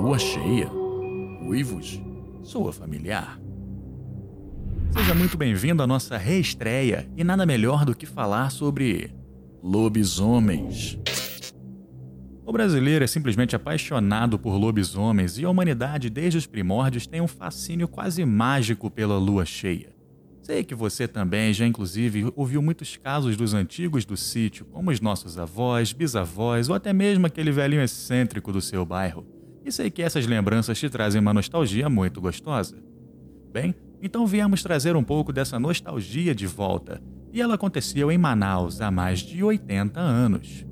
Lua cheia? Uivos? Soa familiar? Seja muito bem-vindo à nossa reestreia e nada melhor do que falar sobre lobisomens. O brasileiro é simplesmente apaixonado por lobisomens e a humanidade, desde os primórdios, tem um fascínio quase mágico pela lua cheia. Sei que você também já, inclusive, ouviu muitos casos dos antigos do sítio, como os nossos avós, bisavós ou até mesmo aquele velhinho excêntrico do seu bairro. E sei que essas lembranças te trazem uma nostalgia muito gostosa. Bem, então viemos trazer um pouco dessa nostalgia de volta. E ela aconteceu em Manaus há mais de 80 anos.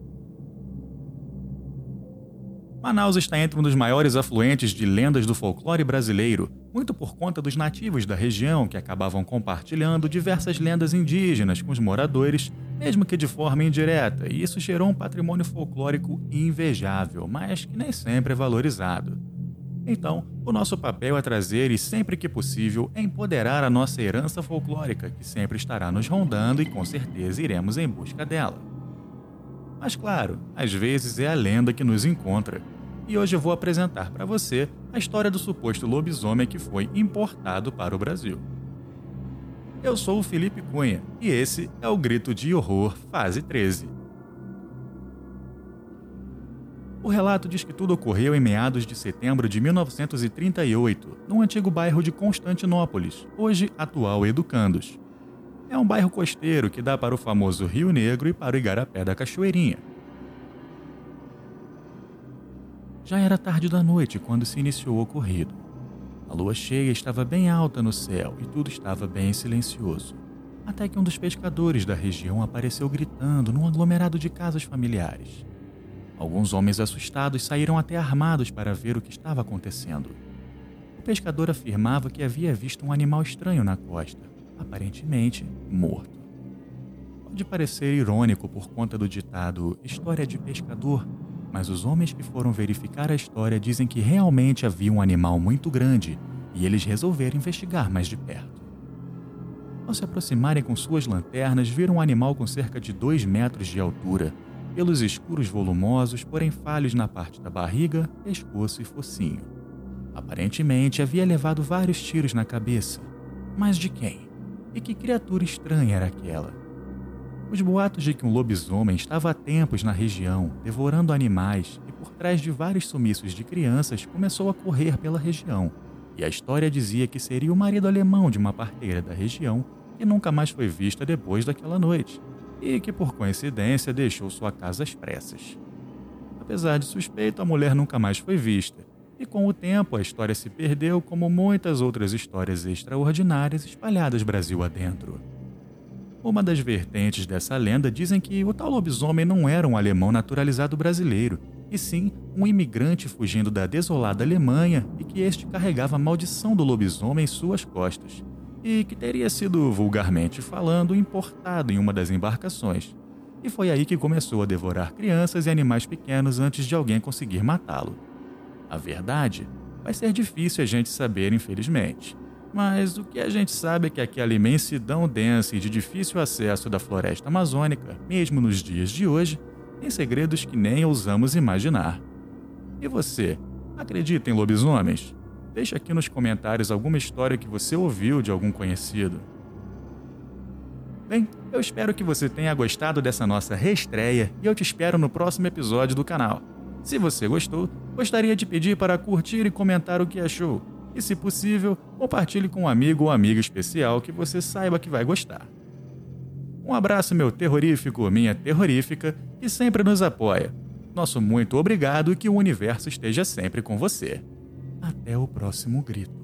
Manaus está entre um dos maiores afluentes de lendas do folclore brasileiro, muito por conta dos nativos da região que acabavam compartilhando diversas lendas indígenas com os moradores, mesmo que de forma indireta, e isso gerou um patrimônio folclórico invejável, mas que nem sempre é valorizado. Então, o nosso papel é trazer e, sempre que possível, empoderar a nossa herança folclórica, que sempre estará nos rondando e com certeza iremos em busca dela. Mas claro, às vezes é a lenda que nos encontra. E hoje vou apresentar para você a história do suposto lobisomem que foi importado para o Brasil. Eu sou o Felipe Cunha e esse é o Grito de Horror Fase 13. O relato diz que tudo ocorreu em meados de setembro de 1938, no antigo bairro de Constantinópolis, hoje atual Educandos. É um bairro costeiro que dá para o famoso Rio Negro e para o Igarapé da Cachoeirinha. Já era tarde da noite quando se iniciou o ocorrido. A lua cheia estava bem alta no céu e tudo estava bem silencioso. Até que um dos pescadores da região apareceu gritando num aglomerado de casas familiares. Alguns homens assustados saíram até armados para ver o que estava acontecendo. O pescador afirmava que havia visto um animal estranho na costa, aparentemente morto. Pode parecer irônico por conta do ditado história de pescador, mas os homens que foram verificar a história dizem que realmente havia um animal muito grande e eles resolveram investigar mais de perto. Ao se aproximarem com suas lanternas, viram um animal com cerca de 2 metros de altura, pelos escuros volumosos, porém falhos na parte da barriga, pescoço e focinho. Aparentemente havia levado vários tiros na cabeça. Mas de quem? E que criatura estranha era aquela? Os boatos de que um lobisomem estava há tempos na região, devorando animais e por trás de vários sumiços de crianças começou a correr pela região, e a história dizia que seria o marido alemão de uma parteira da região que nunca mais foi vista depois daquela noite, e que por coincidência deixou sua casa às pressas. Apesar de suspeito, a mulher nunca mais foi vista, e com o tempo a história se perdeu como muitas outras histórias extraordinárias espalhadas Brasil adentro. Uma das vertentes dessa lenda dizem que o tal lobisomem não era um alemão naturalizado brasileiro, e sim um imigrante fugindo da desolada Alemanha e que este carregava a maldição do lobisomem em suas costas, e que teria sido, vulgarmente falando, importado em uma das embarcações. E foi aí que começou a devorar crianças e animais pequenos antes de alguém conseguir matá-lo. A verdade vai ser difícil a gente saber, infelizmente. Mas o que a gente sabe é que aquela imensidão densa e de difícil acesso da floresta amazônica, mesmo nos dias de hoje, tem segredos que nem ousamos imaginar. E você, acredita em lobisomens? Deixe aqui nos comentários alguma história que você ouviu de algum conhecido. Bem, eu espero que você tenha gostado dessa nossa reestreia e eu te espero no próximo episódio do canal. Se você gostou, gostaria de pedir para curtir e comentar o que achou. E, se possível, compartilhe com um amigo ou amiga especial que você saiba que vai gostar. Um abraço, meu terrorífico, minha terrorífica, que sempre nos apoia. Nosso muito obrigado e que o universo esteja sempre com você. Até o próximo grito.